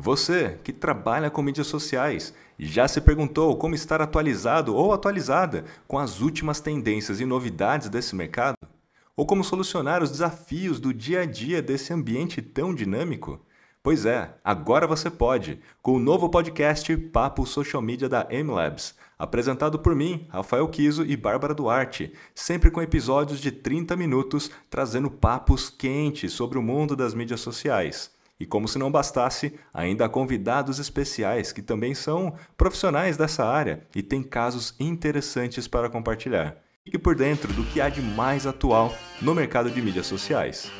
Você que trabalha com mídias sociais, já se perguntou como estar atualizado ou atualizada com as últimas tendências e novidades desse mercado? Ou como solucionar os desafios do dia a dia desse ambiente tão dinâmico? Pois é, agora você pode, com o novo podcast Papo Social Media da MLabs, apresentado por mim, Rafael Kiso e Bárbara Duarte, sempre com episódios de 30 minutos trazendo papos quentes sobre o mundo das mídias sociais. E como se não bastasse, ainda há convidados especiais que também são profissionais dessa área e têm casos interessantes para compartilhar. Fique por dentro do que há de mais atual no mercado de mídias sociais.